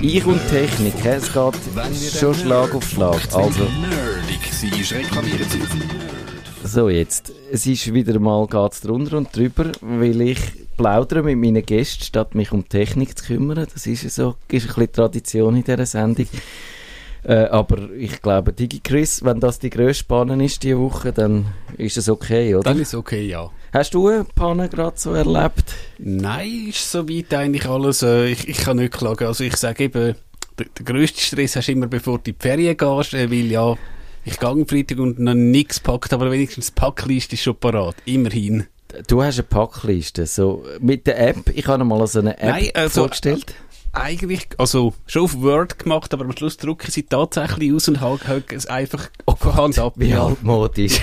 Ich und Technik, es geht schon Schlag auf Schlag. Also. So, jetzt. Es ist wieder mal geht's drunter und drüber, weil ich plaudere mit meinen Gästen, statt mich um Technik zu kümmern. Das ist ja so, ist ein bisschen Tradition in dieser Sendung. Äh, aber ich glaube, DigiChris, wenn das die grösste Panne ist diese Woche, dann ist es okay, oder? Dann ist es okay, ja. Hast du eine Panne gerade so erlebt? Nein, ist soweit eigentlich alles, äh, ich, ich kann nicht klagen. Also ich sage eben, der, der grösste Stress hast du immer, bevor du in die Ferien gehst, äh, weil ja, ich gehe am Freitag und noch nichts packt, aber wenigstens die Packliste ist schon parat, immerhin. Du hast eine Packliste, so mit der App, ich habe mal so eine App Nein, also, vorgestellt. Eigentlich, also schon auf Word gemacht, aber am Schluss drucken sie tatsächlich aus und haken es einfach oh Hand ab. Wie altmodisch.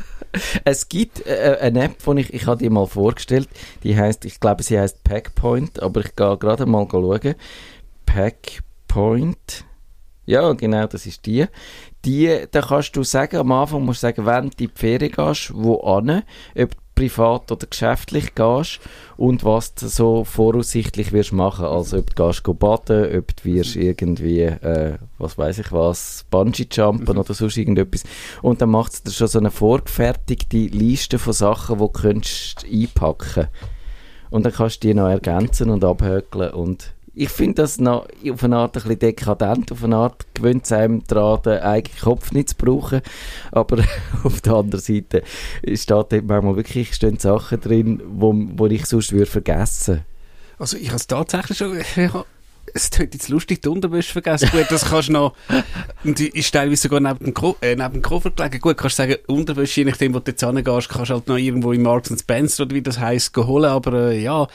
es gibt äh, eine App, die ich, ich habe die mal vorgestellt, die heißt, ich glaube, sie heißt Packpoint, aber ich gehe gerade mal schauen. Packpoint. Ja, genau, das ist die. Die, da kannst du sagen, am Anfang musst du sagen, wenn du in die Ferien gehst, wo an, ob privat oder geschäftlich gehst und was du so voraussichtlich wirst machen. Also ob du gehst baden, ob du wirst irgendwie, äh, was weiß ich was, Bungee-Jumpen oder sonst irgendetwas. Und dann macht dir schon so eine vorgefertigte Liste von Sachen, die du könntest einpacken Und dann kannst du die noch ergänzen und abhökeln und ich finde das noch auf eine Art ein bisschen dekadent, auf eine Art gewöhnt es einem daran, den eigenen Kopf nicht zu brauchen, aber auf der anderen Seite steht dort manchmal wirklich stehen Sachen drin, wo, wo ich sonst würde vergessen. Also ich habe es tatsächlich schon, ja, es tut jetzt lustig, die Unterwäsche vergessen. Gut, das kannst du noch, und die ist teilweise sogar neben dem, Ko äh, neben dem Koffer gelegen. Gut, kannst du sagen, Unterwäsche, je nachdem, wo du jetzt hingehst, kannst du halt noch irgendwo in Marks Spencer oder wie das heisst, holen, aber äh, ja,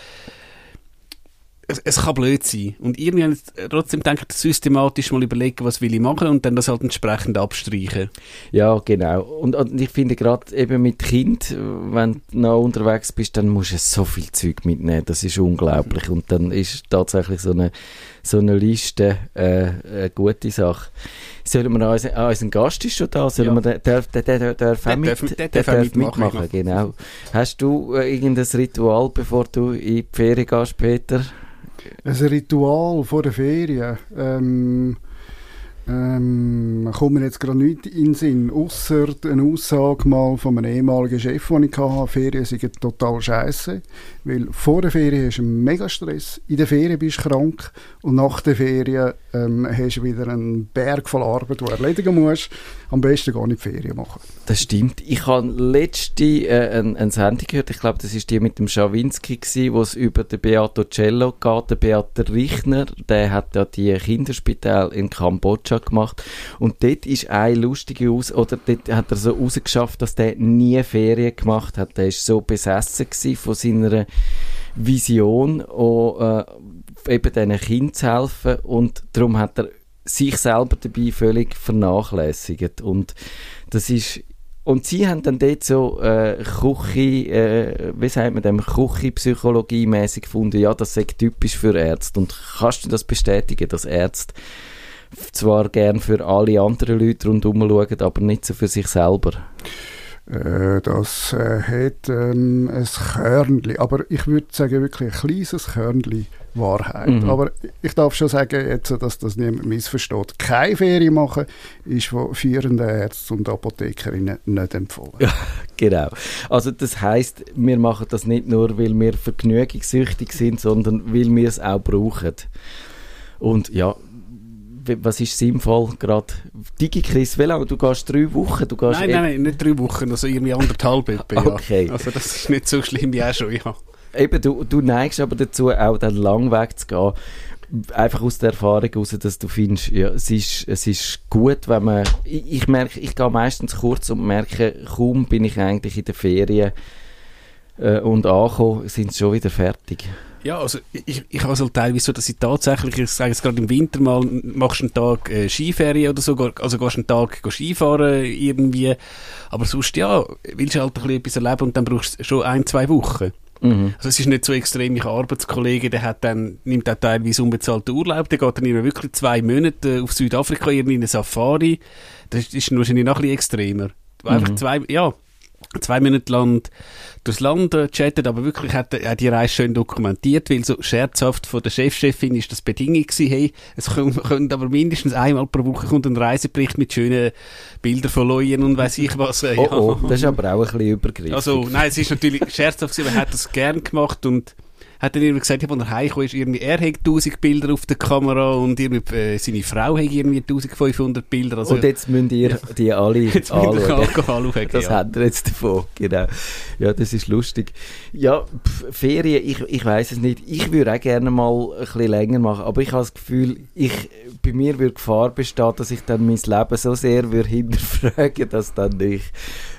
es, es kann blöd sein. Und irgendwie trotzdem denke ich, systematisch mal überlegen, was will ich machen und dann das halt entsprechend abstreichen. Ja, genau. Und, und ich finde gerade eben mit Kind, wenn du noch unterwegs bist, dann musst du so viel Zeug mitnehmen. Das ist unglaublich. Und dann ist tatsächlich so eine, so eine Liste äh, eine gute Sache. Sollen wir noch, ah, unser Gast ist schon da, sollen Ja. wir, der, der, der, der, darf Der mit, darf- der der darf mitmachen, mitmachen, genau. Hast du äh, irgendein Ritual, bevor du in die Ferien gehst, Peter? Ein Ritual vor der Ferien. Ähm, ähm, kommt mir jetzt gerade nicht in den Sinn, ausser eine Aussage mal von einem ehemaligen Chef, den ich hatte, Ferien sind total scheiße, weil vor der Ferien hast du einen Megastress, in der Ferien bist du krank und nach der Ferien ähm, hast du wieder einen Berg voll Arbeit, die du erledigen musst. Am besten gar nicht Ferien machen. Das stimmt. Ich habe letzte äh, eine, eine Sendung gehört, ich glaube, das ist die mit dem Schawinski wo es über den Beato Cello geht. Der Beato Richner, der hat ja die Kinderspital in Kambodscha gemacht und dort ist eine lustige aus oder dort hat er so rausgeschafft, dass der nie Ferien gemacht hat. Der ist so besessen von seiner Vision, auch, äh, eben diesen Kindern zu helfen und darum hat er sich selber dabei völlig vernachlässigt und das ist und sie haben dann dort so äh, Küche, äh, wie sagt man dem, Küche-Psychologie mäßig gefunden, ja, das sei typisch für Ärzte. Und kannst du das bestätigen, dass Ärzte zwar gern für alle anderen Leute rundherum schauen, aber nicht so für sich selber? Äh, das äh, hat ähm, ein Körnchen, aber ich würde sagen wirklich ein kleines Körnchen Wahrheit. Mhm. Aber ich darf schon sagen, jetzt, dass das niemand missversteht. Keine Ferien machen ist von führenden Ärzten und Apothekerinnen nicht empfohlen. Ja. Genau. Also das heißt, wir machen das nicht nur, weil wir vergnügungssüchtig sind, sondern weil wir es auch brauchen. Und ja, was ist sinnvoll gerade? DigiChris, wie lange? Du gehst drei Wochen, du gehst Nein, nein, nein, nicht drei Wochen, also irgendwie anderthalb etwa, ja. Okay. Also das ist nicht so schlimm wie auch schon, ja. Eben, du, du neigst aber dazu, auch den langen Weg zu gehen. Einfach aus der Erfahrung heraus, dass du findest, ja, es ist, es ist gut, wenn man, ich, ich merke, ich gehe meistens kurz und merke, kaum bin ich eigentlich in der Ferien äh, und angekommen, sind sie schon wieder fertig. Ja, also ich, ich habe es halt teilweise so, dass ich tatsächlich, ich sage es gerade im Winter mal, machst einen Tag äh, Skiferien oder so, also gehst einen Tag go Skifahren irgendwie, aber sonst ja, willst du halt ein bisschen etwas erleben und dann brauchst du schon ein, zwei Wochen. Mhm. Also es ist nicht so extrem, ich Arbeitskollegen, der hat dann, nimmt auch teilweise unbezahlten Urlaub, der geht dann immer wirklich zwei Monate auf Südafrika in eine Safari, das ist wahrscheinlich noch ein bisschen extremer. Einfach Mhm. zwei, ja, zwei Minuten lang durchs Land äh, chattet, aber wirklich hat er die Reise schön dokumentiert, weil so scherzhaft von der Chefchefin ist das Bedingung gewesen, hey, es könnte aber mindestens einmal pro Woche kommt ein Reisebericht mit schönen Bildern von Leuen und weiß ich was. Äh, oh, oh, das ist aber auch ein bisschen übergriffig. Also, nein, es ist natürlich scherzhaft gewesen, er hat das gern gemacht und hat dann irgendwie gesagt, als er heimgekommen ist, irgendwie, er hat 1000 Bilder auf der Kamera und irgendwie, äh, seine Frau hat irgendwie 1500 Bilder. Also, und jetzt müsst ihr ja. die alle jetzt anschauen. anschauen das ja. hat er jetzt davon, genau. Ja, das ist lustig. Ja, pf, Ferien, ich, ich weiß es nicht. Ich würde auch gerne mal ein bisschen länger machen, aber ich habe das Gefühl, ich, bei mir würde Gefahr bestehen, dass ich dann mein Leben so sehr würde hinterfragen, dass dann ich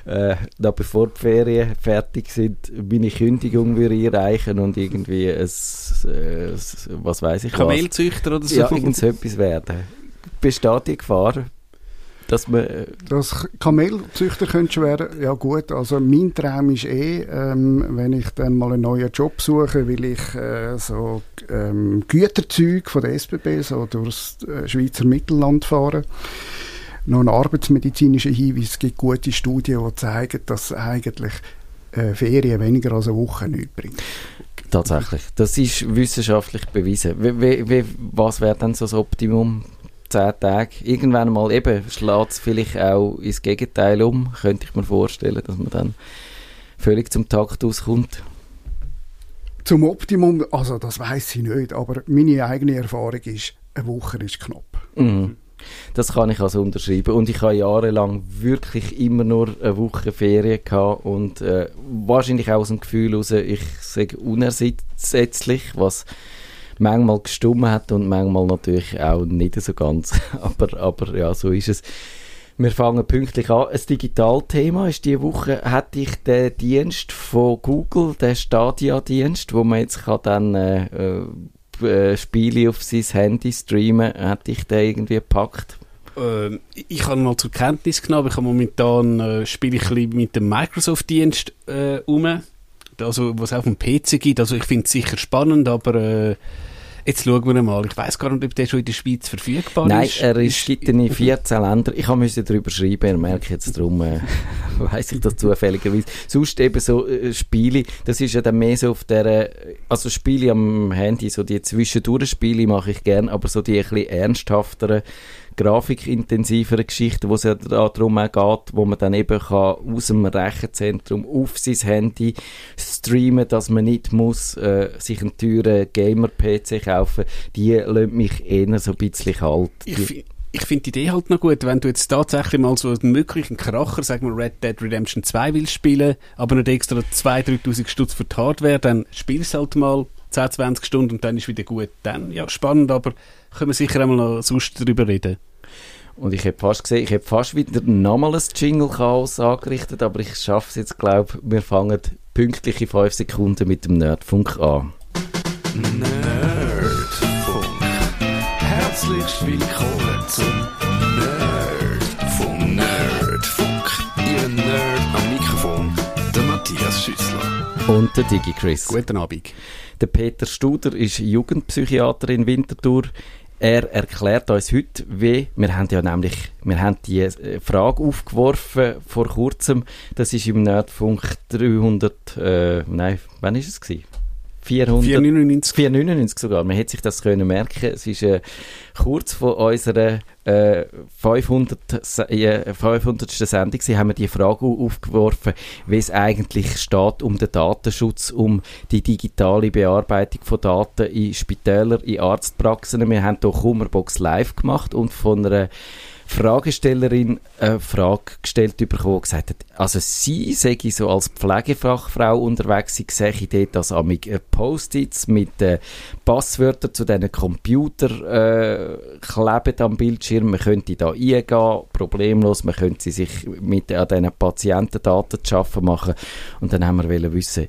äh, noch bevor die Ferien fertig sind, meine Kündigung würde einreichen und irgendwie ein, äh, was weiß ich Kamelzüchter oder so? Ja, irgendetwas werden. Besteht die Gefahr, dass man... Äh, das Kamelzüchter könnte werden, ja gut, also mein Traum ist eh, ähm, wenn ich dann mal einen neuen Job suche, will ich äh, so ähm, Güterzüge von der SBB so durchs äh, Schweizer Mittelland fahren noch ein arbeitsmedizinischer Hinweis. Es gibt gute Studien, die zeigen, dass eigentlich äh, Ferien weniger als eine Woche nichts bringen. Tatsächlich. Das ist wissenschaftlich bewiesen. Wie, wie, was wäre dann so das Optimum? Zehn Tage. Irgendwann mal eben schlägt es vielleicht auch ins Gegenteil um. Könnte ich mir vorstellen, dass man dann völlig zum Takt auskommt. Zum Optimum, also das weiß ich nicht, aber meine eigene Erfahrung ist, eine Woche ist knapp. Mhm. Das kann ich also unterschreiben. Und ich habe jahrelang wirklich immer nur eine Woche Ferien gehabt und äh, wahrscheinlich auch aus dem Gefühl heraus, ich sage unersetzlich, was manchmal gestummen hat und manchmal natürlich auch nicht so ganz. aber, aber ja, so ist es. Wir fangen pünktlich an. Ein Digitalthema ist diese Woche, hatte ich den Dienst von Google, den Stadia-Dienst, wo man jetzt kann dann äh, äh Spiele auf sein Handy streamen, hat dich der irgendwie gepackt? Ähm, ich habe mal zur Kenntnis genommen, ich habe momentan äh, spiele ich ein mit dem Microsoft-Dienst äh, um, also was es auf dem PC gibt, also ich finde es sicher spannend, aber äh, Jetzt schauen wir mal. Ich weiß gar nicht, ob der schon in der Schweiz verfügbar Nein, ist. Nein, er ist, gibt in 14 Ländern. Ich musste darüber schreiben, er merkt jetzt darum, äh, weiss ich das zufälligerweise. Sonst eben so äh, Spiele, das ist ja dann mehr so auf der, also Spiele am Handy, so die Zwischendurch-Spiele mache ich gern, aber so die ein bisschen ernsthafteren grafikintensiveren Geschichten, wo es ja darum geht, wo man dann eben kann aus dem Rechenzentrum auf sein Handy streamen, dass man nicht muss äh, sich einen teuren Gamer-PC kaufen, die lassen mich eher so ein bisschen kalt. Ich ich finde die Idee halt noch gut, wenn du jetzt tatsächlich mal so einen möglichen Kracher, sagen wir Red Dead Redemption 2 willst spielen, aber nicht extra 2'000, 3'000 Stutz für die Hardware, dann spielst halt mal 10, 20 Stunden und dann ist wieder gut. Dann, ja, spannend, aber können wir sicher einmal noch sonst darüber reden. Und ich habe fast gesehen, ich habe fast wieder nochmal ein Jingle-Chaos angerichtet, aber ich schaffe es jetzt, glaube ich. Wir fangen pünktliche 5 Sekunden mit dem Nerdfunk an. Nerdfunk. Herzlich willkommen zum Nerdfunk. Nerdfunk. Ihr Nerd am Mikrofon, der Matthias Schüssler. Und der Digi Chris. Guten Abend. Der Peter Studer ist Jugendpsychiater in Winterthur. Er erklärt uns heute, wie, wir haben ja nämlich, wir haben die äh, Frage aufgeworfen vor kurzem, das ist im Nerdfunk 300, äh, nein, wann ist es gewesen? 400, 499. 499 sogar. Man hätte sich das können merken. Es ist äh, kurz vor unserer äh, 500. Äh, 500. Sendung Sie haben wir die Frage aufgeworfen, wie es eigentlich steht um den Datenschutz, um die digitale Bearbeitung von Daten in Spitälern, in Arztpraxen. Wir haben hier Kummerbox live gemacht und von einer Fragestellerin eine Frage gestellt bekommen gesagt hat, also sie sei so als Pflegefachfrau unterwegs, sie sehe dort als amig Post-its mit äh, Passwörtern zu diesen Computer äh, kleben am Bildschirm, man könnte da eingehen, problemlos, man könnte sich mit an diesen Patientendaten zu schaffen machen. Und dann haben wir wissen,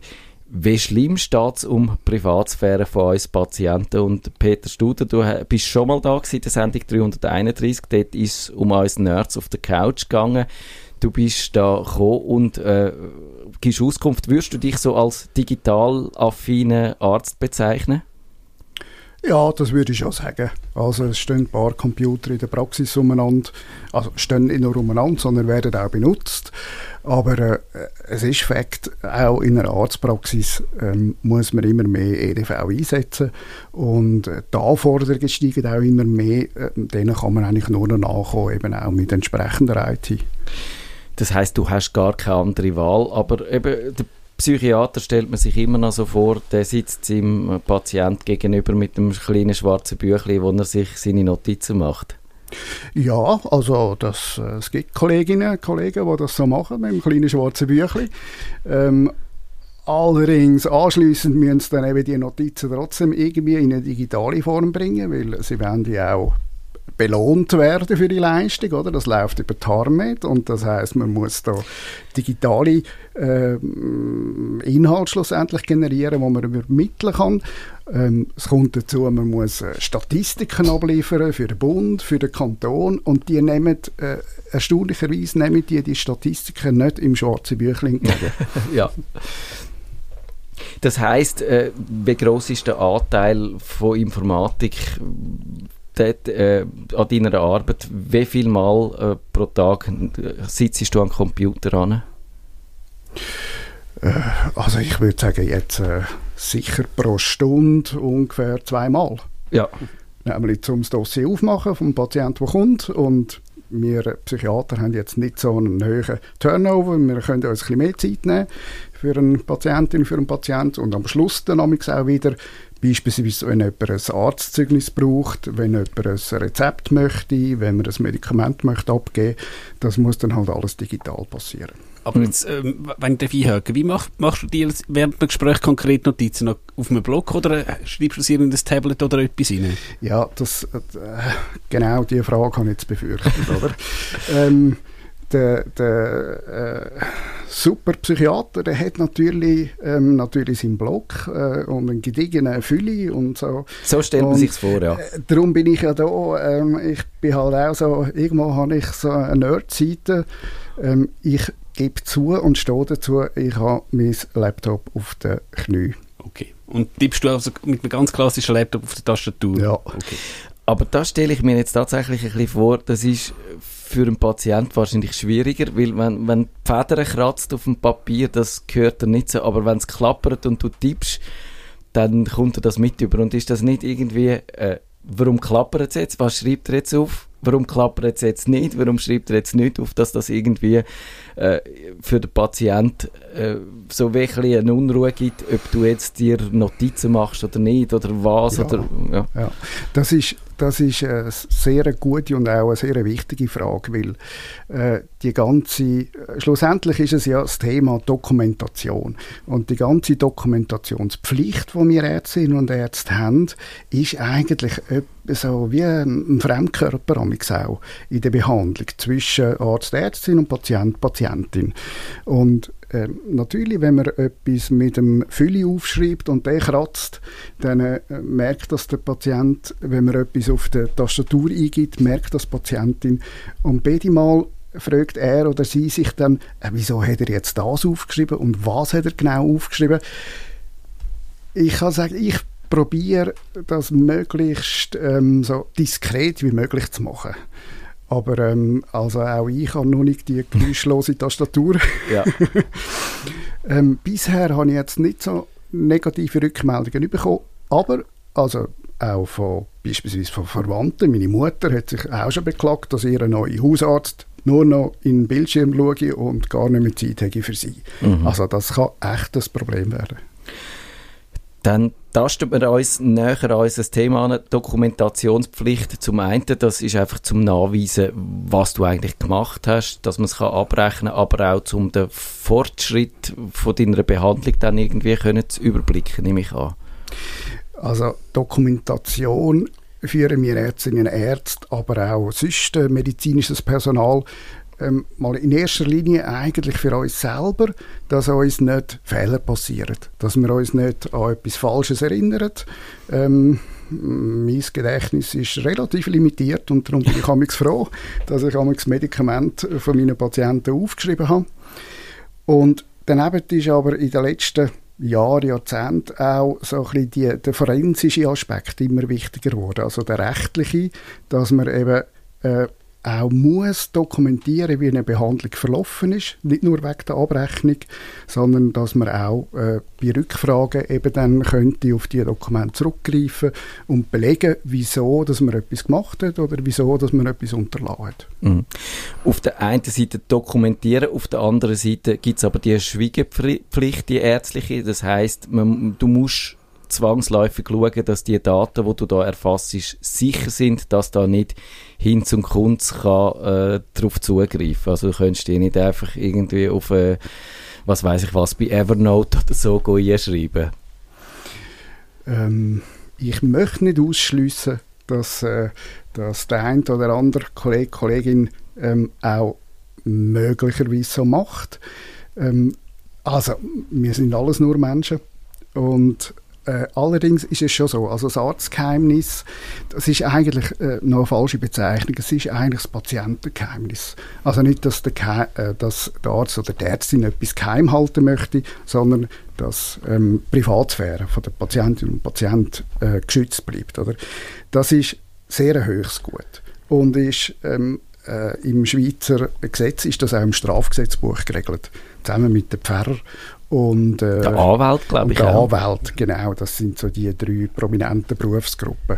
wie schlimm steht es um Privatsphäre von uns Patienten? Und Peter Studer, du bist schon mal da gewesen, der Sendung 331. Dort ist es um uns Nerds auf der Couch gegangen. Du bist da gekommen und äh, gibst Auskunft. Würdest du dich so als digital affinen Arzt bezeichnen? Ja, das würde ich schon sagen. Also es stehen ein paar Computer in der Praxis umeinander, also stehen nicht nur umeinander, sondern werden auch benutzt. Aber äh, es ist Fakt, auch in einer Arztpraxis ähm, muss man immer mehr EDV einsetzen und äh, die Anforderungen steigen auch immer mehr. Äh, denen kann man eigentlich nur noch nachkommen, eben auch mit entsprechender IT. Das heißt, du hast gar keine andere Wahl, aber eben der Psychiater stellt man sich immer noch so vor, der sitzt seinem Patient gegenüber mit einem kleinen schwarzen Büchlein, wo er sich seine Notizen macht. Ja, also das, äh, es gibt Kolleginnen und Kollegen, die das so machen, mit einem kleinen schwarzen Büchlein. Ähm, allerdings anschließend müssen sie dann eben die Notizen trotzdem irgendwie in eine digitale Form bringen, weil sie wollen ja auch belohnt werden für die Leistung, oder? Das läuft über Tarmet und das heißt, man muss da digitale äh, Inhalte schlussendlich generieren, wo man übermitteln kann. Ähm, es kommt dazu, man muss äh, Statistiken abliefern für den Bund, für den Kanton und die nehmen äh, erstaunlicherweise nehmen die die Statistiken nicht im schwarzen Büchlein ja. Das heißt, äh, wie groß ist der Anteil von Informatik dort, äh, an deiner Arbeit, wie viel Mal äh, pro Tag äh, sitzt du am Computer an? Äh, also ich würde sagen, jetzt äh, sicher pro Stunde ungefähr zweimal. Ja. Nämlich zum das Dossier aufmachen vom Patienten, der kommt und wir Psychiater haben jetzt nicht so einen hohen Turnover, wir können uns ein bisschen mehr Zeit nehmen für eine Patientin, für einen Patienten und am Schluss dann auch wieder Beispielsweise, wenn jemand ein Arztzeugnis braucht, wenn jemand ein Rezept möchte, wenn man ein Medikament möchte abgeben das muss dann halt alles digital passieren. Aber jetzt, ähm, wenn ich einhake, wie mach, machst du dir während dem Gespräch konkret Notizen noch auf einem Blog oder schreibst du sie in das Tablet oder etwas rein? Ja, das, äh, genau diese Frage habe ich jetzt befürchtet, oder? ähm, der, der äh, super Psychiater, der hat natürlich, ähm, natürlich seinen Blog äh, und einen gediegenen Fülle und so. So stellt man sich vor, ja. Äh, darum bin ich ja da. Ähm, ich bin halt auch so, irgendwo habe ich so eine Nerd-Seite. Ähm, ich gebe zu und stehe dazu, ich habe mein Laptop auf den Knie. Okay. Und tippst du also mit einem ganz klassischen Laptop auf der Tastatur? Ja. Okay. Aber das stelle ich mir jetzt tatsächlich ein bisschen vor, das ist für einen Patienten wahrscheinlich schwieriger, weil wenn, wenn die Feder kratzt auf dem Papier, das gehört er nicht so, aber wenn es klappert und du tippst, dann kommt er das mit über. Und ist das nicht irgendwie, äh, warum klappert es jetzt? Was schreibt er jetzt auf? Warum klappert es jetzt nicht? Warum schreibt er jetzt nicht auf, dass das irgendwie äh, für den Patient äh, so wirklich eine Unruhe gibt, ob du jetzt dir Notizen machst oder nicht oder was? Ja, oder, ja. ja. Das ist das ist eine sehr gute und auch eine sehr wichtige Frage, weil äh, die ganze, schlussendlich ist es ja das Thema Dokumentation. Und die ganze Dokumentationspflicht, die wir Ärztinnen und Ärzte haben, ist eigentlich so wie ein Fremdkörper auch in der Behandlung zwischen Arzt, Ärztin und Patient, Patientin. Und äh, natürlich, wenn man etwas mit dem Fülle aufschreibt und der kratzt, dann äh, merkt das der Patient, wenn man etwas auf der Tastatur eingibt, merkt das die Patientin. Und beide Mal fragt er oder sie sich dann, äh, wieso hat er jetzt das aufgeschrieben und was hat er genau aufgeschrieben? Ich kann sagen, ich probiere das möglichst ähm, so diskret wie möglich zu machen. Aber ähm, also auch ich habe noch nicht die geräuschlose Tastatur. Ja. ähm, bisher habe ich jetzt nicht so negative Rückmeldungen bekommen, aber also auch von beispielsweise von Verwandten. Meine Mutter hat sich auch schon beklagt, dass ihr neuer Hausarzt nur noch in den Bildschirm schaue und gar nicht mehr Zeit habe für sie. Mhm. Also das kann echt ein Problem werden. Dann tastet wir uns näher an unser Thema an, Dokumentationspflicht. Zum einen, das ist einfach zum Nachweisen, was du eigentlich gemacht hast, dass man es kann abrechnen kann, aber auch zum den Fortschritt von deiner Behandlung dann irgendwie können zu überblicken, nehme ich an. Also Dokumentation führen wir Ärztinnen und Ärzte, aber auch sonst medizinisches Personal ähm, mal in erster Linie eigentlich für uns selber, dass uns nicht Fehler passieren, dass wir uns nicht an etwas Falsches erinnern. Ähm, mein Gedächtnis ist relativ limitiert und darum bin ich amigs froh, dass ich amigs Medikament von meinen Patienten aufgeschrieben habe. Und daneben ist aber in den letzten Jahren, Jahrzehnten auch so ein bisschen die, der forensische Aspekt immer wichtiger geworden. Also der rechtliche, dass man eben äh, auch muss dokumentieren, wie eine Behandlung verlaufen ist, nicht nur wegen der Abrechnung, sondern dass man auch äh, bei Rückfragen eben dann könnte auf die Dokumente zurückgreifen und belegen, wieso, dass man etwas gemacht hat oder wieso, dass man etwas unterlassen hat. Mhm. Auf der einen Seite dokumentieren, auf der anderen Seite gibt es aber die Schwiegepflicht, die ärztliche, das heißt, du musst zwangsläufig schauen, dass die Daten, die du da erfasst, sicher sind, dass da nicht hin zum Kunst kann äh, darauf zugreifen. Also du könntest die nicht einfach irgendwie auf, äh, was weiß ich was, bei Evernote oder so einschreiben. Ähm, ich möchte nicht ausschließen, dass, äh, dass der eine oder andere Kollege, Kollegin ähm, auch möglicherweise so macht. Ähm, also, wir sind alles nur Menschen und äh, allerdings ist es schon so, also das Arztgeheimnis, das ist eigentlich äh, noch eine falsche Bezeichnung, es ist eigentlich das Patientengeheimnis. Also nicht, dass der, äh, dass der Arzt oder die Ärztin etwas geheim halten möchte, sondern dass ähm, Privatsphäre von der Patientin und Patient äh, geschützt bleibt. Oder? Das ist sehr ein höchstes Gut und ist ähm, äh, im Schweizer Gesetz ist das auch im Strafgesetzbuch geregelt, zusammen mit dem Pfarrer und, äh, der Anwalt, glaube ich. Der auch. Anwalt, genau. Das sind so die drei prominenten Berufsgruppen.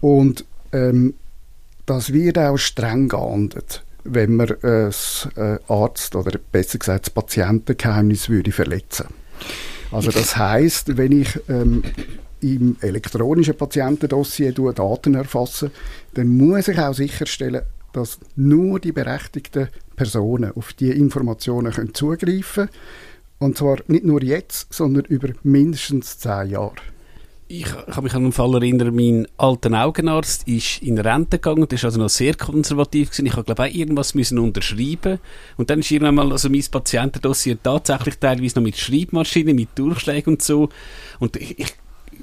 Und ähm, das wird auch streng geahndet, wenn man das äh, Arzt oder besser gesagt das Patientengeheimnis würde verletzen. Also das heißt, wenn ich ähm, im elektronischen Patientendossier Daten erfasse, dann muss ich auch sicherstellen, dass nur die berechtigten Personen auf diese Informationen können zugreifen können und zwar nicht nur jetzt, sondern über mindestens zehn Jahre. Ich kann mich an einen Fall erinnern, mein alter Augenarzt ist in Rente gegangen, der war also noch sehr konservativ gewesen. Ich glaube auch irgendwas müssen unterschreiben und dann ist irgendwann mal also mein Patientendossier tatsächlich teilweise noch mit Schreibmaschinen, mit Durchschlägen und so und ich, ich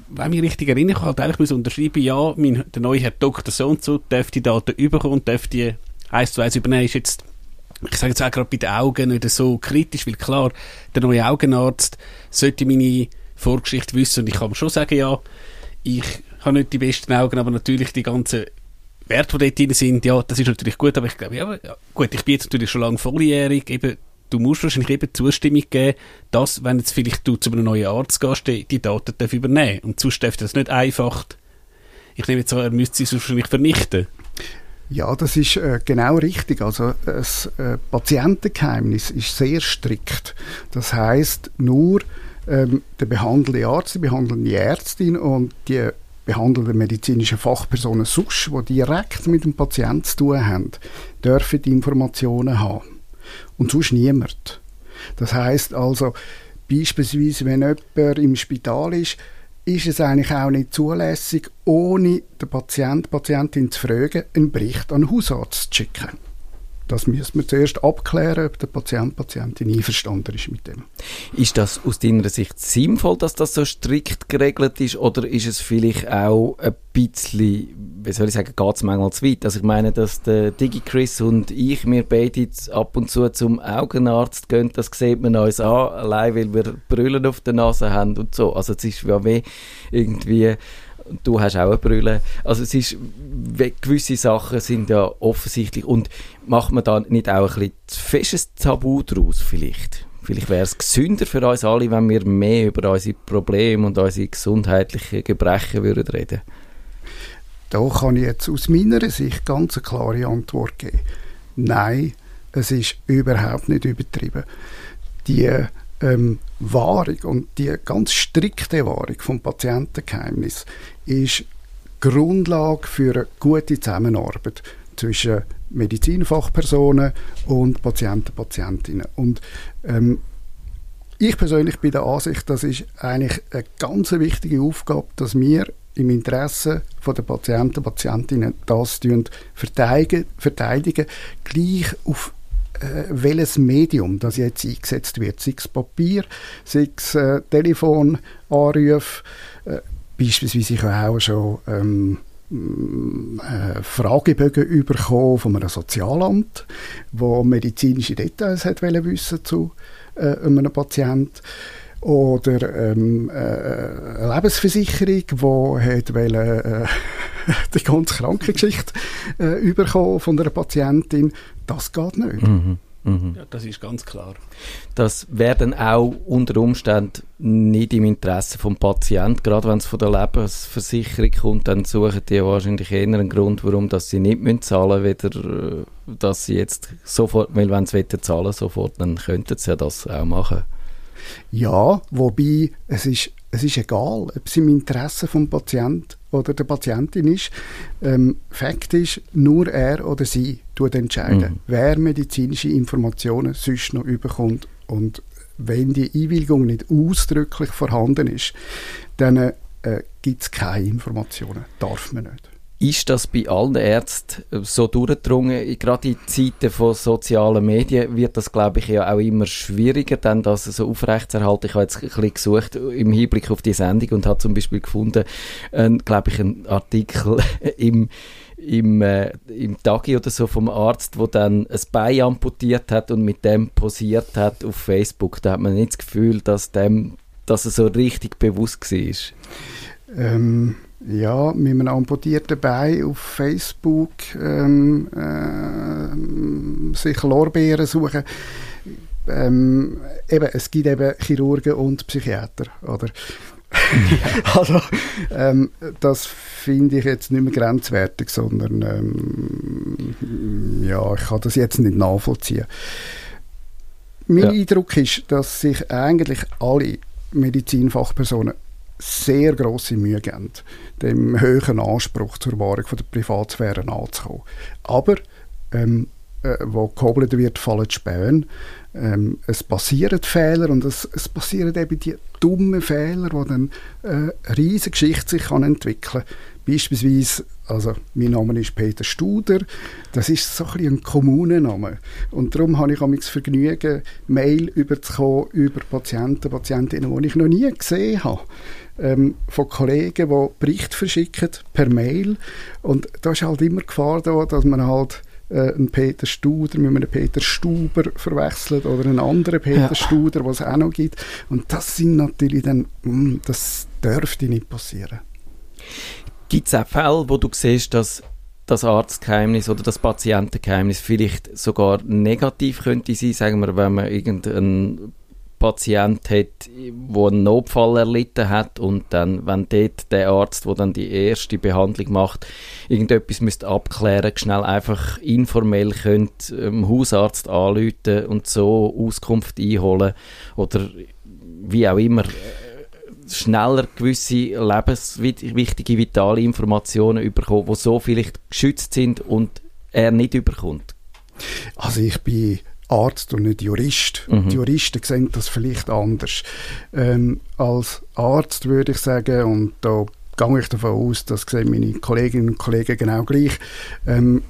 wenn mich richtig erinnere, ich habe eigentlich müssen unterschreiben, ja, mein, der neue Herr Doktor so und so darf die Daten überkommen und die eins zu eins übernehmen, ist jetzt ich sage jetzt auch gerade bei den Augen nicht so kritisch, weil klar, der neue Augenarzt sollte meine Vorgeschichte wissen und ich kann schon sagen, ja, ich habe nicht die besten Augen, aber natürlich die ganzen Werte, die dort drin sind, ja, das ist natürlich gut, aber ich glaube, ja, gut, ich bin jetzt natürlich schon lange volljährig, eben, du musst wahrscheinlich eben Zustimmung geben, dass, wenn jetzt vielleicht du zu einem neuen Arzt gehst, die, die Daten darf übernehmen und sonst darf das nicht einfach, ich nehme jetzt an, er müsste sie wahrscheinlich vernichten. Ja, das ist äh, genau richtig. Also das äh, Patientengeheimnis ist sehr strikt. Das heißt, nur ähm, der behandelnde Arzt, die behandelnde Ärztin und die behandelnden medizinischen Fachpersonen sonst, die direkt mit dem Patienten zu tun haben, dürfen die Informationen haben. Und sonst niemand. Das heißt also, beispielsweise, wenn jemand im Spital ist, ist es eigentlich auch nicht zulässig, ohne den Patient, Patientin zu fragen, einen Bericht an den Hausarzt zu schicken. Das müssen wir zuerst abklären, ob der Patient, Patientin einverstanden ist mit dem. Ist das aus deiner Sicht sinnvoll, dass das so strikt geregelt ist, oder ist es vielleicht auch ein bisschen, wie soll ich sagen, geht es manchmal zu weit? Also ich meine, dass der DigiChris und ich, wir beide ab und zu zum Augenarzt gehen, das sieht man uns an, allein weil wir Brüllen auf der Nase haben und so. Also es ist ja wie irgendwie du hast auch eine Brille. Also es ist, gewisse Sachen sind ja offensichtlich und macht man da nicht auch ein bisschen zu festes Tabu daraus vielleicht? Vielleicht wäre es gesünder für uns alle, wenn wir mehr über unsere Probleme und unsere gesundheitlichen Gebrechen würden reden Da kann ich jetzt aus meiner Sicht ganz eine klare Antwort geben. Nein, es ist überhaupt nicht übertrieben. Die ähm, Wahrung und die ganz strikte Wahrung vom Patientengeheimnis ist Grundlage für eine gute Zusammenarbeit zwischen Medizinfachpersonen und Patienten, Patientinnen. Und ähm, ich persönlich bin der Ansicht, das ist eigentlich eine ganz wichtige Aufgabe, dass wir im Interesse der Patienten, Patientinnen das verteidigen, verteidigen gleich auf äh, welches Medium das jetzt eingesetzt wird. Sei es Papier, sei es äh, Telefonanrufe, äh, beispielsweise ich auch schon ähm, äh, Fragebögen bekommen von einem Sozialamt, wo medizinische Details hat wissen zu äh, einem Patienten. oder ähm, äh, Lebensversicherung, die hat wollen, äh, die ganze Krankengeschichte äh, überkommen von einer Patientin. Das geht nicht. Mhm. Mhm. Ja, das ist ganz klar. Das wäre dann auch unter Umständen nicht im Interesse vom Patienten. Gerade wenn es von der Lebensversicherung kommt, dann suchen die wahrscheinlich eher einen Grund, warum dass sie nicht müssen zahlen müssen, weder äh, dass sie jetzt sofort, weil wenn sie zahlen sofort, dann könnten sie ja das auch machen. Ja, wobei es ist, es ist egal, ob es im Interesse vom Patienten oder der Patientin ist. Ähm, Fakt ist, nur er oder sie tut entscheiden, mhm. wer medizinische Informationen sonst noch überkommt. Und wenn die Einwilligung nicht ausdrücklich vorhanden ist, dann äh, gibt es keine Informationen. Darf man nicht. Ist das bei allen Ärzten so durchgedrungen? Gerade in Zeiten von sozialen Medien wird das, glaube ich, ja auch immer schwieriger, dann das so aufrechtzuerhalten. Ich habe jetzt ein bisschen gesucht im Hinblick auf die Sendung und habe zum Beispiel gefunden, äh, glaube ich, einen Artikel im im, äh, im Tagi oder so vom Arzt, wo dann ein Bein amputiert hat und mit dem posiert hat auf Facebook. Da hat man nicht das Gefühl, dass, dem, dass er so richtig bewusst war. Ähm, ja, mit einem amputierten Bein auf Facebook ähm, äh, sich Lorbeeren suchen. Ähm, eben, es gibt eben Chirurgen und Psychiater, oder? also, ähm, das finde ich jetzt nicht mehr grenzwertig, sondern ähm, ja, ich kann das jetzt nicht nachvollziehen. Mein ja. Eindruck ist, dass sich eigentlich alle Medizinfachpersonen sehr große Mühe geben, dem höheren Anspruch zur Wahrung von der Privatsphäre anzukommen. Aber ähm, äh, wo gehobelt wird, fallen die Späne. Ähm, es passieren Fehler und es, es passieren eben die dummen Fehler, wo dann äh, eine riesige Geschichte sich kann entwickeln kann. Beispielsweise, also mein Name ist Peter Studer, das ist so ein, bisschen ein Kommunenname und darum habe ich das Vergnügen, Mail überzukommen über Patienten, Patientinnen, die ich noch nie gesehen habe ähm, von Kollegen, die Berichte verschicken per Mail. Und da ist halt immer Gefahr da, dass man halt äh, einen Peter Studer mit einem Peter Stuber verwechselt oder einen anderen Peter ja. Studer, was es auch noch gibt. Und das sind natürlich dann, mh, hm, das dürfte nicht passieren. Gibt es auch Fälle, wo du siehst, dass das Arztgeheimnis oder das Patientengeheimnis vielleicht sogar negativ könnte sein, sagen wir, wenn man irgendeinen Patient hat, der einen Notfall erlitten hat und dann, wenn dort der Arzt, der dann die erste Behandlung macht, irgendetwas müsste abklären, schnell einfach informell könnte dem Hausarzt anrufen und so Auskunft einholen oder wie auch immer schneller gewisse lebenswichtige, vitale Informationen überkommen, die so vielleicht geschützt sind und er nicht überkommt. Also ich bin Arzt und nicht Jurist. Mhm. Die Juristen sehen das vielleicht anders. Ähm, als Arzt würde ich sagen, und da gehe ich davon aus, das sehen meine Kolleginnen und Kollegen genau gleich, ähm,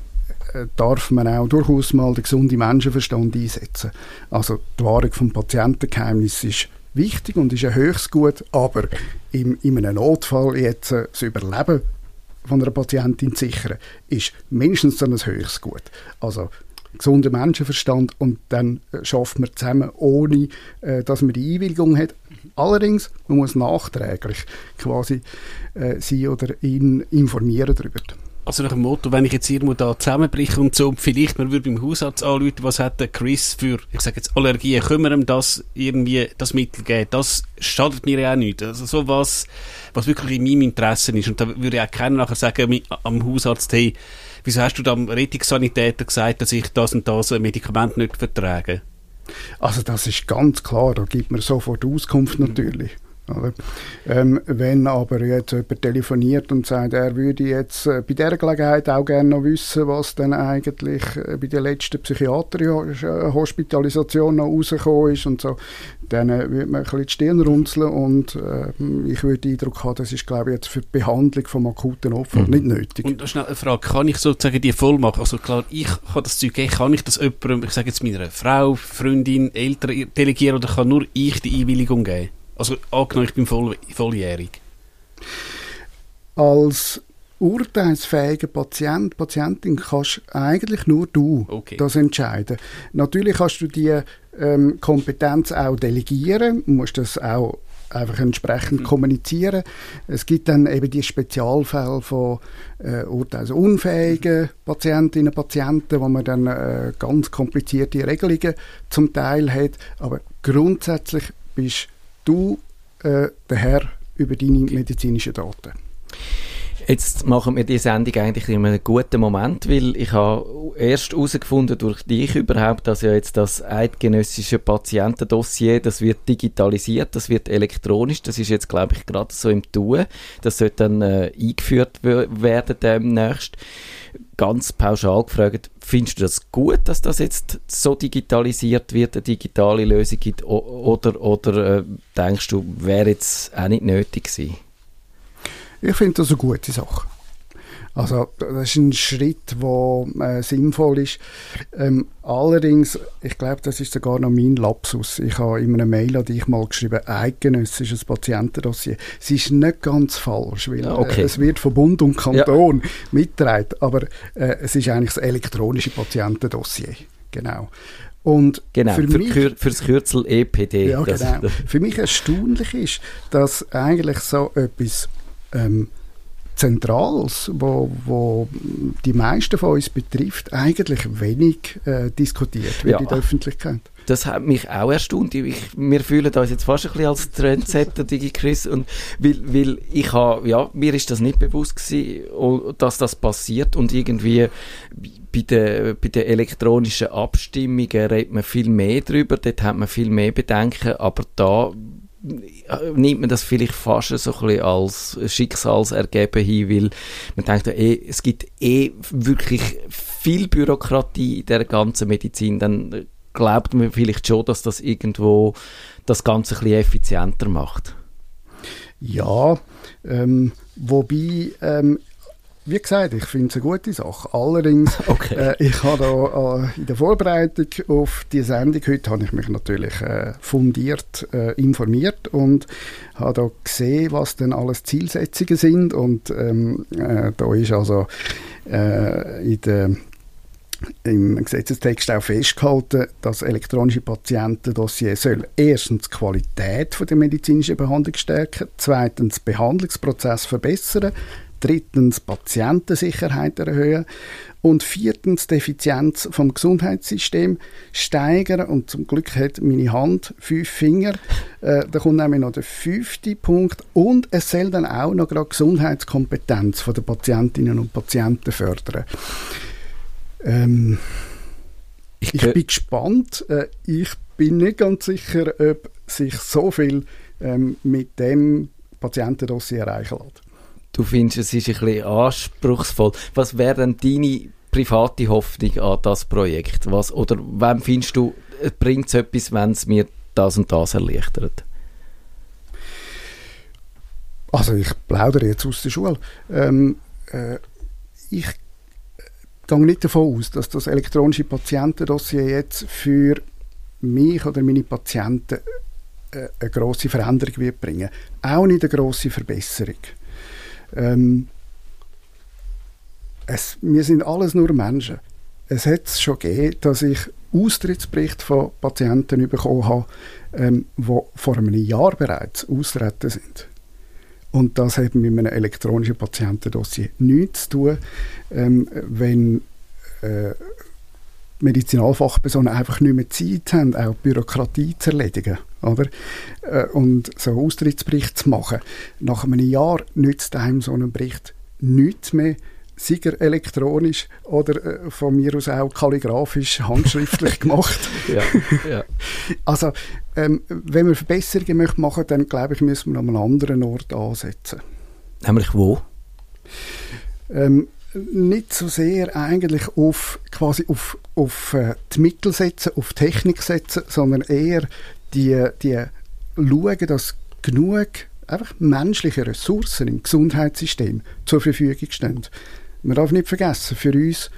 äh, darf man auch durchaus mal den gesunden Menschenverstand einsetzen. Also die Wahrung vom Patientengeheimnis ist wichtig und ist ein höchstes Gut, aber im, in einem Notfall jetzt äh, das Überleben von einer Patientin zu sichern, ist mindestens ein höchstes Gut. Also gesunden Menschenverstand und dann äh, schafft man zusammen, ohne äh, dass man die Einwilligung hat. Allerdings, man muss nachträglich quasi äh, sie oder ihn informieren darüber. Also nach dem Motto, wenn ich jetzt irgendwo da zusammenbreche und so, vielleicht man würde beim Hausarzt anrufen, was hat der Chris für, ich sage jetzt Allergien, können wir ihm das irgendwie, das Mittel geben? Das schadet mir ja auch nicht. Also so was, was wirklich in meinem Interesse ist. Und da würde auch keiner nachher sagen, am Hausarzt, hey, wieso hast du dem Rettungssanitäter gesagt, dass ich das und das Medikament nicht vertrage? Also das ist ganz klar, da gibt man sofort Auskunft natürlich. Ähm, wenn aber jetzt jemand telefoniert und sagt, er würde jetzt äh, bei dieser Gelegenheit auch gerne noch wissen, was dann eigentlich äh, bei der letzten Psychiaterhospitalisation noch rausgekommen ist und so, dann äh, würde man ein bisschen die Stirn runzeln und äh, ich würde den Eindruck haben, das ist glaube ich jetzt für die Behandlung vom akuten Opfer mhm. nicht nötig. Und schnell eine Frage, kann ich sozusagen die Vollmacht, also klar, ich kann das Zeug geben, kann ich das jemandem, ich sage jetzt meiner Frau, Freundin, Eltern delegieren oder kann nur ich die Einwilligung geben? Also angenommen, ich bin voll, volljährig. Als urteilsfähiger Patient, Patientin kannst eigentlich nur du okay. das entscheiden. Natürlich kannst du die ähm, Kompetenz auch delegieren, musst das auch einfach entsprechend Mhm. kommunizieren. Es gibt dann eben die Spezialfälle von äh, urteilsunfähigen Patientinnen und Patienten, wo man dann äh, ganz komplizierte Regelungen zum Teil hat. Aber grundsätzlich bist du äh, der Herr über deine medizinischen Daten. Jetzt machen wir die Sendung eigentlich in einem guten Moment, weil ich habe erst herausgefunden durch dich überhaupt, dass ja jetzt das eidgenössische Patientendossier, das wird digitalisiert, das wird elektronisch, das ist jetzt glaube ich gerade so im Tun, das sollte dann äh, eingeführt werden demnächst. Ganz pauschal gefragt, findest du das gut, dass das jetzt so digitalisiert wird, eine digitale Lösung gibt, oder, oder äh, denkst du, wäre jetzt auch nicht nötig gewesen? Ich finde das eine gute Sache. Also das ist ein Schritt, der äh, sinnvoll ist. Ähm, allerdings, ich glaube, das ist sogar noch mein Lapsus. Ich habe in einer Mail an dich mal geschrieben, eidgenössisches Patientendossier. Es ist nicht ganz falsch, weil Ah, okay. äh, es wird von Bund und Kanton mitgetragen, aber äh, es ist eigentlich das elektronische Patientendossier. Genau. Und Genau, für für, mich, Kür für das Kürzel EPD. ja, genau. Für mich erstaunlich ist, dass eigentlich so etwas ähm, Zentrales, wo, wo die meisten von uns betrifft, eigentlich wenig äh, diskutiert wird Ja. in der Öffentlichkeit. das hat mich auch erstaunt. Ich, wir fühlen uns jetzt fast ein bisschen als Trendsetter, DigiChris, und weil, weil ich habe, ja, mir ist das nicht bewusst gewesen, dass das passiert und irgendwie bei den, bei den elektronischen Abstimmungen redet man viel mehr drüber, dort hat man viel mehr Bedenken, aber da nimmt man das vielleicht fast so ein bisschen als Schicksalsergeben hin, weil man denkt, eh, es gibt eh wirklich viel Bürokratie in der ganzen Medizin, dann glaubt man vielleicht schon, dass das irgendwo das Ganze ein bisschen effizienter macht. Ja, ähm, wobei, ähm, wie gesagt, ich finde es eine gute Sache. Allerdings, Okay. äh, ich habe da äh, in der Vorbereitung auf die Sendung heute habe ich mich natürlich äh, fundiert äh, informiert und habe da gesehen, was denn alles Zielsetzungen sind und ähm, äh, da ist also äh, in der im Gesetzestext auch festgehalten, das elektronische Patientendossier soll erstens die Qualität von der medizinischen Behandlung stärken, zweitens den Behandlungsprozess verbessern, drittens Patientensicherheit erhöhen und viertens die Effizienz vom Gesundheitssystem steigern und zum Glück hat meine Hand fünf Finger. Äh, da kommt nämlich noch der fünfte Punkt und es soll dann auch noch gerade Gesundheitskompetenz von der Patientinnen und Patienten fördern. Ähm, Ich, ich bin gespannt. Äh, ich bin nicht ganz sicher, ob sich so viel ähm, mit dem Patientendossier erreichen lässt. Du findest, es ist ein bisschen anspruchsvoll. Was wäre denn deine private Hoffnung an das Projekt? Was, oder wem findest du, bringt es etwas, wenn es mir das und das erleichtert? Also ich plaudere jetzt aus der Schule. Ähm, äh, ich gehe nicht davon aus, dass das elektronische Patientendossier jetzt für mich oder meine Patienten äh, eine grosse Veränderung wird bringen. Auch nicht eine grosse Verbesserung. Ähm, es, wir sind alles nur Menschen. Es hat es schon gegeben, dass ich Austrittsberichte von Patienten bekommen habe, ähm, die vor einem Jahr bereits austreten sind. Und das hat mit einem elektronischen Patientendossier nichts zu tun, ähm, wenn äh, Medizinalfachpersonen einfach nicht mehr Zeit haben, auch Bürokratie zu erledigen. Oder? Äh, und so einen Austrittsbericht zu machen. Nach einem Jahr nützt einem so ein Bericht nichts mehr, sei er elektronisch oder äh, von mir aus auch kalligrafisch, handschriftlich gemacht. Ja, ja. Also, ähm, wenn wir Verbesserungen möchten machen dann glaube ich, müssen wir an einem anderen Ort ansetzen. Nämlich wo? Ähm, nicht so sehr eigentlich auf, quasi auf, auf äh, die Mittel setzen, auf Technik setzen, sondern eher die, die schauen, dass genug einfach menschliche Ressourcen im Gesundheitssystem zur Verfügung stehen. Man darf nicht vergessen, für uns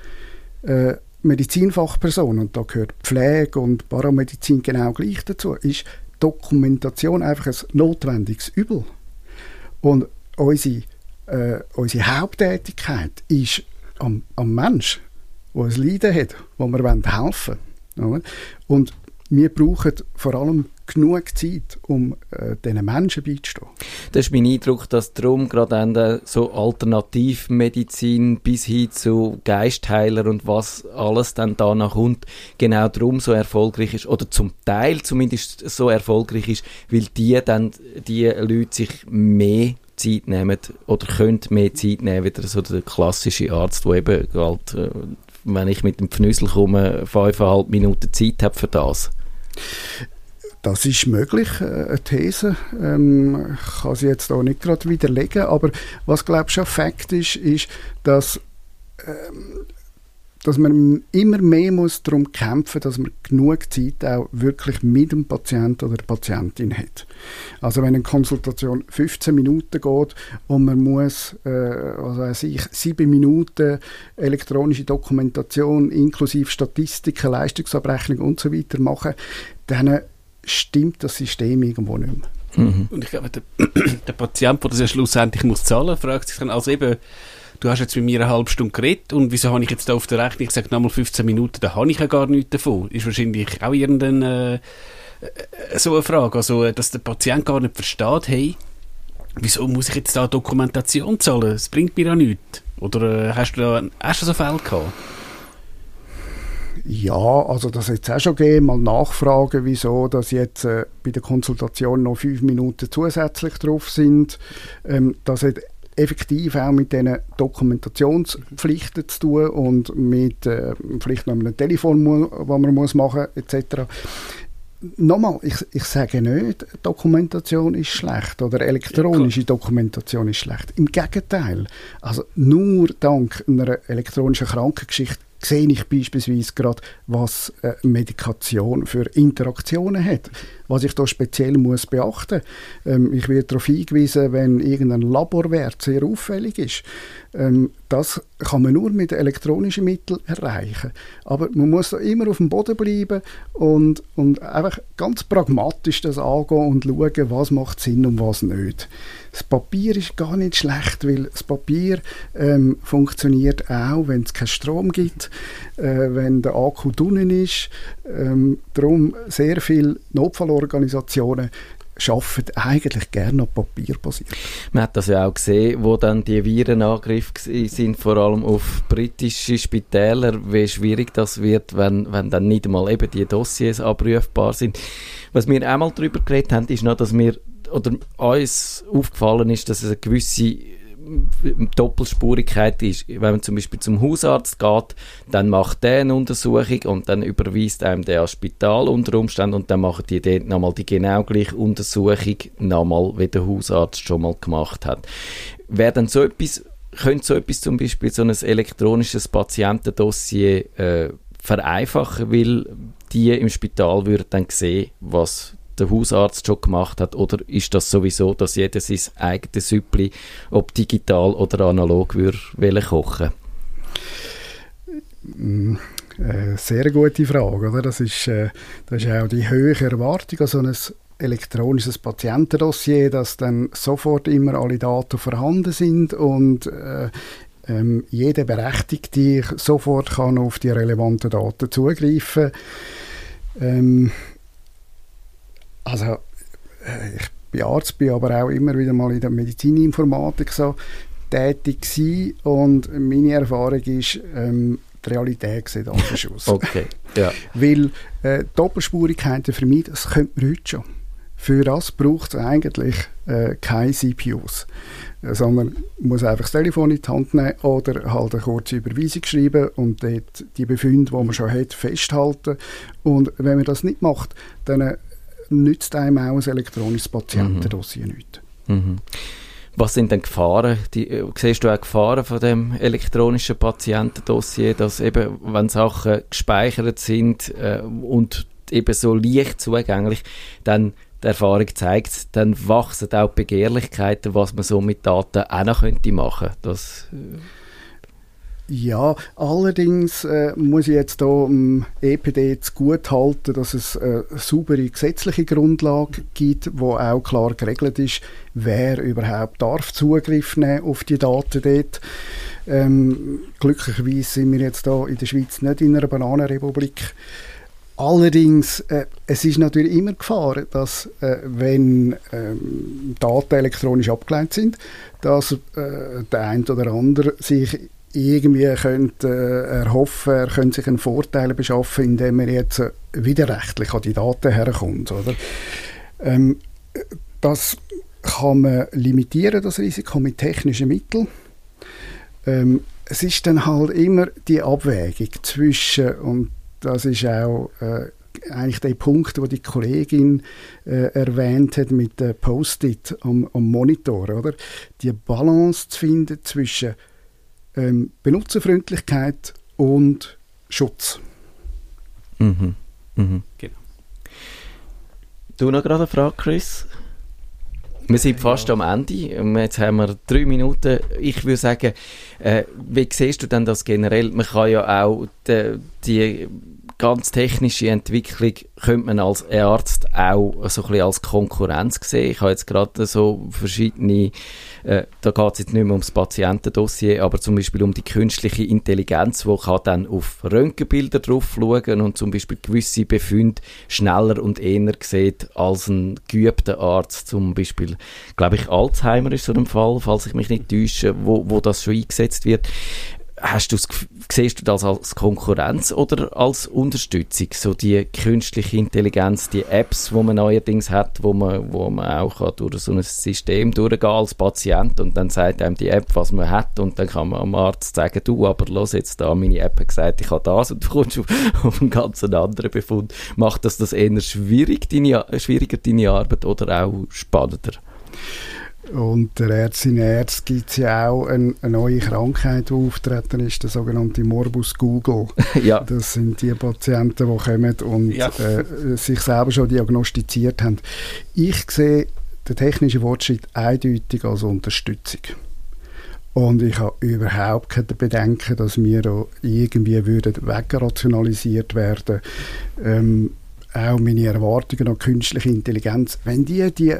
äh, Medizinfachpersonen, und da gehört Pflege und Paramedizin genau gleich dazu, ist Dokumentation einfach ein notwendiges Übel. Und unsere, äh, unsere Haupttätigkeit ist am, am Mensch, der ein Leiden hat, wo wir helfen wollen. Und wir brauchen vor allem genug Zeit, um äh, diesen Menschen beizustehen. Das ist mein Eindruck, dass darum gerade so Alternativmedizin bis hin zu Geistheiler und was alles dann danach kommt, genau darum so erfolgreich ist, oder zum Teil zumindest so erfolgreich ist, weil die dann, die Leute sich mehr Zeit nehmen oder können mehr Zeit nehmen, wieder so der klassische Arzt, der eben halt, äh, wenn ich mit dem Pfnüssel komme, fünfeinhalb Minuten Zeit habe für das. Das ist möglich, äh, eine These. Ähm, ich kann sie jetzt auch nicht gerade widerlegen, aber was, glaube ich, schon Fakt ist, ist, dass ähm, dass man immer mehr muss darum kämpfen dass man genug Zeit auch wirklich mit dem Patienten oder der Patientin hat. Also wenn eine Konsultation 15 Minuten geht und man muss äh, was weiß ich, sieben Minuten elektronische Dokumentation inklusive Statistiken, Leistungsabrechnung und so weiter machen, dann stimmt das System irgendwo nicht mehr. Mhm. Und ich glaube, der, der Patient, der das ja schlussendlich muss zahlen, fragt sich dann, also eben du hast jetzt mit mir eine halbe Stunde geredet und wieso habe ich jetzt da auf der Rechnung gesagt, nochmal 15 Minuten, da habe ich ja gar nichts davon. Ist wahrscheinlich auch irgendeine äh, äh, so eine Frage, also äh, dass der Patient gar nicht versteht, hey, wieso muss ich jetzt da Dokumentation zahlen? Das bringt mir ja nichts. Oder äh, hast du da hast du so Fälle gehabt? Ja, also das jetzt auch schon gegeben, mal nachfragen, wieso dass jetzt äh, bei der Konsultation noch fünf Minuten zusätzlich drauf sind. Ähm, das hat effektiv auch mit diesen Dokumentationspflichten zu tun und mit äh, vielleicht noch einem Telefon, was man muss machen muss, etc. Nochmal, ich, ich sage nicht, Dokumentation ist schlecht oder elektronische ja, Dokumentation ist schlecht. Im Gegenteil. Also nur dank einer elektronischen Krankengeschichte sehe ich beispielsweise gerade, was äh, Medikation für Interaktionen hat. Was ich da speziell muss beachten ähm, ich werde darauf hingewiesen, wenn irgendein Laborwert sehr auffällig ist. Ähm, das kann man nur mit elektronischen Mitteln erreichen. Aber man muss da immer auf dem Boden bleiben und, und einfach ganz pragmatisch das angehen und schauen, was macht Sinn und was nicht. Das Papier ist gar nicht schlecht, weil das Papier ähm, funktioniert auch, wenn es keinen Strom gibt, äh, wenn der Akku drinnen ist. Ähm, darum sehr viele Notfallorganisationen arbeiten eigentlich gerne auf Papier basiert. Man hat das ja auch gesehen, wo dann die Virenangriffe sind, vor allem auf britische Spitäler, wie schwierig das wird, wenn, wenn dann nicht mal eben die Dossiers abrufbar sind. Was wir einmal darüber geredet haben, ist noch, dass wir oder uns aufgefallen ist, dass es eine gewisse Doppelspurigkeit ist. Wenn man zum Beispiel zum Hausarzt geht, dann macht der eine Untersuchung und dann überweist einem der ans Spital unter Umständen und dann machen die dort nochmal die genau gleiche Untersuchung nochmal, wie der Hausarzt schon mal gemacht hat. Wer dann so etwas, könnte so etwas zum Beispiel so ein elektronisches Patientendossier äh, vereinfachen, weil die im Spital würden dann sehen, was der Hausarzt schon gemacht hat? Oder ist das sowieso, dass jeder sein eigenes Süppli, ob digital oder analog, würde kochen mm, äh, Sehr gute Frage. Oder? Das, ist, äh, das ist auch die höhere Erwartung an so ein elektronisches Patientendossier, dass dann sofort immer alle Daten vorhanden sind und äh, ähm, jeder Berechtigte sofort kann auf die relevanten Daten zugreifen. Ähm, also äh, ich bin Arzt, bin aber auch immer wieder mal in der Medizininformatik so tätig gewesen und meine Erfahrung ist, ähm, die Realität sieht anders aus. okay, ja. Weil äh, Doppelspurigkeiten vermeiden, das könnte man heute schon. Für das braucht es eigentlich äh, keine CPUs, äh, sondern man muss einfach das Telefon in die Hand nehmen oder halt eine kurze Überweisung schreiben und dort die Befunde, die man schon hat, festhalten. Und wenn man das nicht macht, dann nützt einem auch ein elektronisches Patientendossier mhm. nichts. Mhm. Was sind denn Gefahren? Die, äh, siehst du auch Gefahren von dem elektronischen Patientendossier, dass eben, wenn Sachen gespeichert sind äh, und eben so leicht zugänglich, dann die Erfahrung zeigt, dann wachsen auch Begehrlichkeiten, was man so mit Daten auch noch könnte machen. Das, äh ja, allerdings äh, muss ich jetzt hier dem EPD gut halten, dass es eine saubere gesetzliche Grundlage gibt, wo auch klar geregelt ist, wer überhaupt darf Zugriff nehmen auf die Daten dort. Ähm, glücklicherweise sind wir jetzt hier in der Schweiz nicht in einer Bananenrepublik. Allerdings, äh, es ist natürlich immer Gefahr, dass äh, wenn ähm, Daten elektronisch abgeleitet sind, dass äh, der eine oder andere sich irgendwie könnte äh, erhoffen, er könnte sich einen Vorteil beschaffen, indem er jetzt äh, widerrechtlich an die Daten herkommt. Oder? Ähm, das kann man limitieren, das Risiko, mit technischen Mitteln. Ähm, es ist dann halt immer die Abwägung zwischen, und das ist auch äh, eigentlich der Punkt, wo die Kollegin äh, erwähnt hat mit der Post-it am, am, Monitor, oder? Die Balance zu finden zwischen ähm, Benutzerfreundlichkeit und Schutz. Mhm. Mhm. Genau. Du noch gerade eine Frage, Chris? Wir sind fast ja. am Ende. Jetzt haben wir drei Minuten. Ich würde sagen, äh, wie siehst du denn das generell? Man kann ja auch die, die ganz technische Entwicklung könnte man als Arzt auch so ein bisschen als Konkurrenz sehen. Ich habe jetzt gerade so verschiedene, äh, da geht es jetzt nicht mehr ums Patientendossier, aber zum Beispiel um die künstliche Intelligenz, wo kann dann auf Röntgenbilder drauf schauen und zum Beispiel gewisse Befunde schneller und eher sieht als ein geübter Arzt, zum Beispiel, glaube ich, Alzheimer ist so ein Fall, falls ich mich nicht täusche, wo, wo das schon eingesetzt wird hast du siehst du das als Konkurrenz oder als Unterstützung? So die künstliche Intelligenz, die Apps, wo man neuerdings hat, wo man, wo man auch durch so ein System durchgehen als Patient und dann sagt einem die App, was man hat und dann kann man am Arzt sagen, du, aber los jetzt da, meine App hat gesagt, ich habe das und du kommst auf, auf einen ganz anderen Befund. Macht das das eher schwierig, deine, schwieriger, deine Arbeit oder auch spannender? Und der Ärztin Ärzte gibt es ja auch eine, eine, neue Krankheit, die auftreten ist, der sogenannte Morbus Google. ja. Das sind die Patienten, die kommen und ja. äh, sich selber schon diagnostiziert haben. Ich sehe den technischen Fortschritt eindeutig als Unterstützung. Und ich habe überhaupt keine Bedenken, dass wir da irgendwie würden wegrationalisiert werden. Ähm, auch meine Erwartungen an künstliche Intelligenz, wenn die die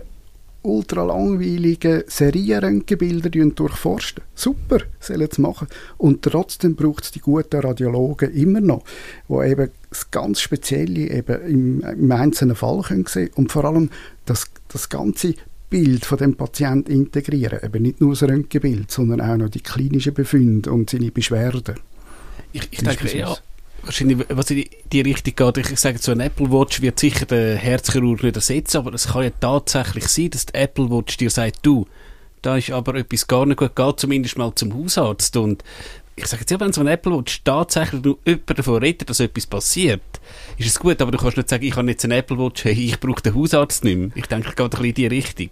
ultra langweiligen Serienröntgenbilder durchforsten. Super, sollen sie machen. Und trotzdem braucht es die guten Radiologen immer noch, die eben das ganz Spezielle eben im, im einzelnen Fall können sehen und vor allem das, das ganze Bild von dem Patienten integrieren. Eben nicht nur das Röntgenbild, sondern auch noch die klinischen Befunde und seine Beschwerden. Ich, ich denke, ja, wahrscheinlich, was in die Richtung geht, ich sage, so ein Apple Watch wird sicher der Herzchirurg nicht ersetzen, aber es kann ja tatsächlich sein, dass der Apple Watch dir sagt, du, da ist aber etwas gar nicht gut, geh zumindest mal zum Hausarzt und ich sage jetzt ja, wenn so ein Apple Watch tatsächlich nur jemand davon redet, dass etwas passiert, ist es gut, aber du kannst nicht sagen, ich habe jetzt einen Apple Watch, hey, ich brauche den Hausarzt nicht mehr. Ich denke, es geht ein bisschen in die Richtung.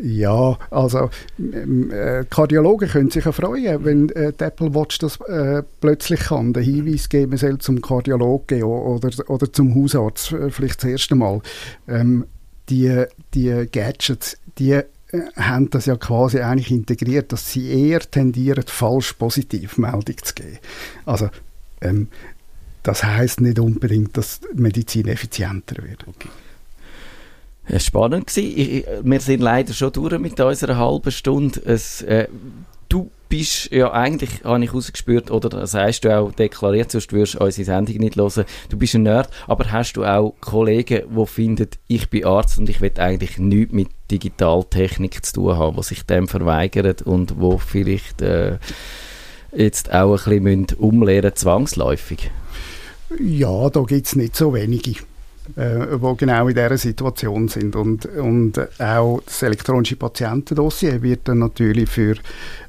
Ja, also äh, Kardiologen können sich ja freuen, wenn äh, die Apple Watch das äh, plötzlich kann, den Hinweis geben soll zum Kardiologen oder, oder zum Hausarzt, äh, vielleicht das erste Mal. Ähm, die, die Gadgets, die haben das ja quasi eigentlich integriert, dass sie eher tendieren, falsch positiv Meldung zu geben. Also ähm, das heißt nicht unbedingt, dass Medizin effizienter wird. Okay. Es war spannend gewesen. wir sind leider schon durch mit unserer halben Stunde. Es, äh, bist ja eigentlich, habe ich rausgespürt, oder das hast du auch deklariert, sonst würdest du unsere Sendung nicht hören. Du bist ein Nerd, aber hast du auch Kollegen, die finden, ich bin Arzt und ich will eigentlich nichts mit Digitaltechnik zu tun haben, die sich dem verweigern und wo vielleicht äh, jetzt auch ein bisschen umlehren zwangsläufig? Ja, da gibt es nicht so wenige äh, wo genau in dieser Situation sind. Und, und auch das elektronische Patientendossier wird dann natürlich für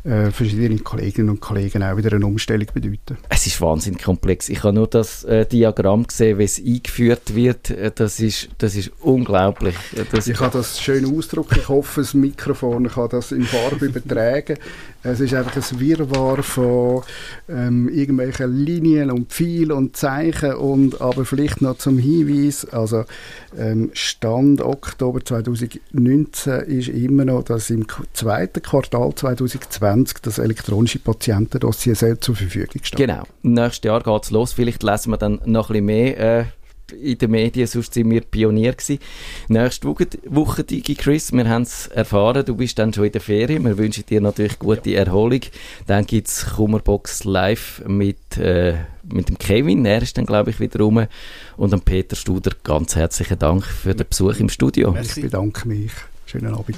äh, verschiedene Kolleginnen und Kollegen auch wieder eine Umstellung bedeuten. Es ist wahnsinnig komplex. Ich habe nur das äh, Diagramm gesehen, wie es eingeführt wird. Äh, das ist, das ist unglaublich. Das ich habe das schön ausdrücken. Ich hoffe, das Mikrofon kann das in Farbe übertragen. Es ist einfach ein Wirrwarr von ähm, irgendwelchen Linien und Pfeilen und Zeichen und aber vielleicht noch zum Hinweis, also ähm, Stand Oktober 2019 ist immer noch, dass im zweiten Quartal 2020 das elektronische Patientendossier zur Verfügung steht. Genau. Nächstes Jahr geht es los. Vielleicht lesen wir dann noch ein bisschen mehr äh, in den Medien, sonst sind wir Pionier gewesen. Nächste Woche, Woche Digi Chris, wir haben es erfahren, du bist dann schon in der Ferien. Wir wünschen dir natürlich gute Erholung. Dann gibt es Kummerbox live mit, äh, mit dem Kevin, er ist dann glaube ich wieder rum. Und dem Peter Studer ganz herzlichen Dank für den Besuch im Studio. Ich bedanke mich. Schönen Abend.